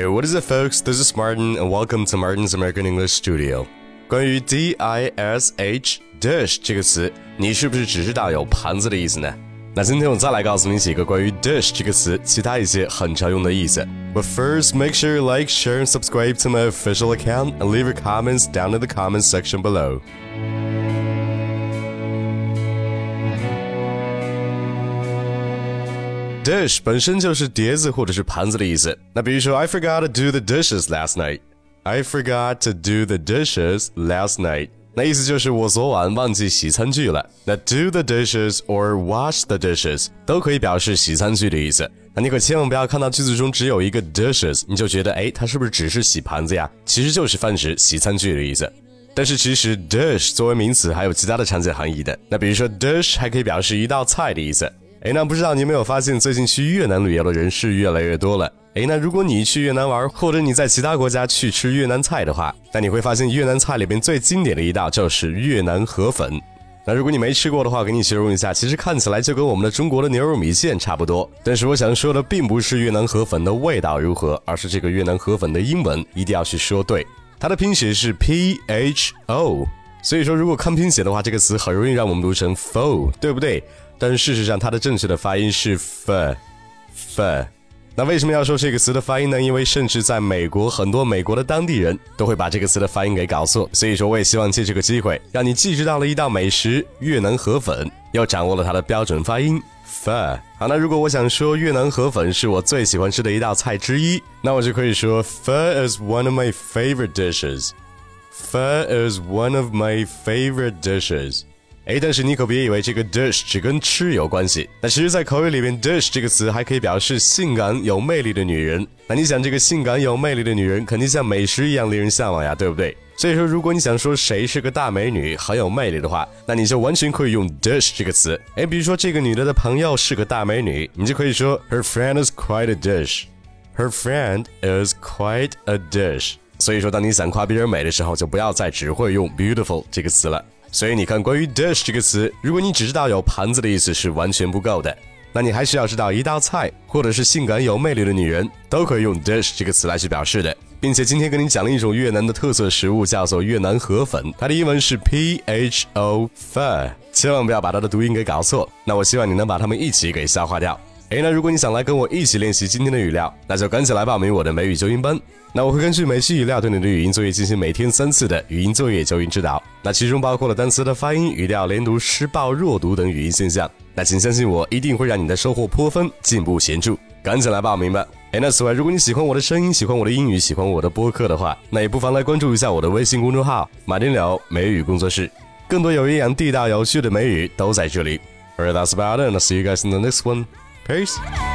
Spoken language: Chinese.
Hey, what is it, folks? This is Martin, and welcome to Martin's American English Studio. 关于 D I S H dish 这个词，你是不是只知道有盘子的意思呢？那今天我再来告诉你几个关于 dish 这个词其他一些很常用的意思。But first, make sure you like, share, and subscribe to my official account, and leave your comments down in the comments section below. Dish 本身就是碟子或者是盘子的意思。那比如说，I forgot to do the dishes last night. I forgot to do the dishes last night. 那意思就是我昨晚忘记洗餐具了。那 do the dishes or wash the dishes 都可以表示洗餐具的意思。那你可千万不要看到句子中只有一个 dishes，你就觉得哎，它是不是只是洗盘子呀？其实就是泛指洗餐具的意思。但是其实 dish 作为名词还有其他的常见含义的。那比如说 dish 还可以表示一道菜的意思。哎，那不知道你有没有发现，最近去越南旅游的人是越来越多了？哎，那如果你去越南玩，或者你在其他国家去吃越南菜的话，那你会发现越南菜里边最经典的一道就是越南河粉。那如果你没吃过的话，给你形容一下，其实看起来就跟我们的中国的牛肉米线差不多。但是我想说的并不是越南河粉的味道如何，而是这个越南河粉的英文一定要去说对，它的拼写是 P H O。所以说，如果看拼写的话，这个词很容易让我们读成 FO，对不对？但是事实上，它的正确的发音是 f，f。那为什么要说这个词的发音呢？因为甚至在美国，很多美国的当地人都会把这个词的发音给搞错。所以说，我也希望借这个机会，让你既知道了一道美食越南河粉，又掌握了它的标准发音 f。好，那如果我想说越南河粉是我最喜欢吃的一道菜之一，那我就可以说 f is one of my favorite dishes。f is one of my favorite dishes。哎，但是你可别以为这个 dish 只跟吃有关系。那其实，在口语里边，dish 这个词还可以表示性感有魅力的女人。那你想，这个性感有魅力的女人，肯定像美食一样令人向往呀，对不对？所以说，如果你想说谁是个大美女，很有魅力的话，那你就完全可以用 dish 这个词。哎，比如说这个女的的朋友是个大美女，你就可以说 Her friend is quite a dish. Her friend is quite a dish. 所以说，当你想夸别人美的时候，就不要再只会用 beautiful 这个词了。所以你看，关于 dish 这个词，如果你只知道有盘子的意思是完全不够的，那你还是要知道一道菜或者是性感有魅力的女人都可以用 dish 这个词来去表示的，并且今天跟你讲了一种越南的特色食物，叫做越南河粉，它的英文是 p h o pho，千万不要把它的读音给搞错。那我希望你能把它们一起给消化掉。哎，那如果你想来跟我一起练习今天的语料，那就赶紧来报名我的美语纠音班。那我会根据每期语料对你的语音作业进行每天三次的语音作业纠音指导。那其中包括了单词的发音、语调、连读、失爆、弱读等语音现象。那请相信我，一定会让你的收获颇丰，进步显著。赶紧来报名吧！哎，那此外，如果你喜欢我的声音，喜欢我的英语，喜欢我的播客的话，那也不妨来关注一下我的微信公众号“马丁柳美语工作室”，更多有营养、地道、有趣的美语都在这里。Alright, that's about it. I'll see you guys in the next one. Peace.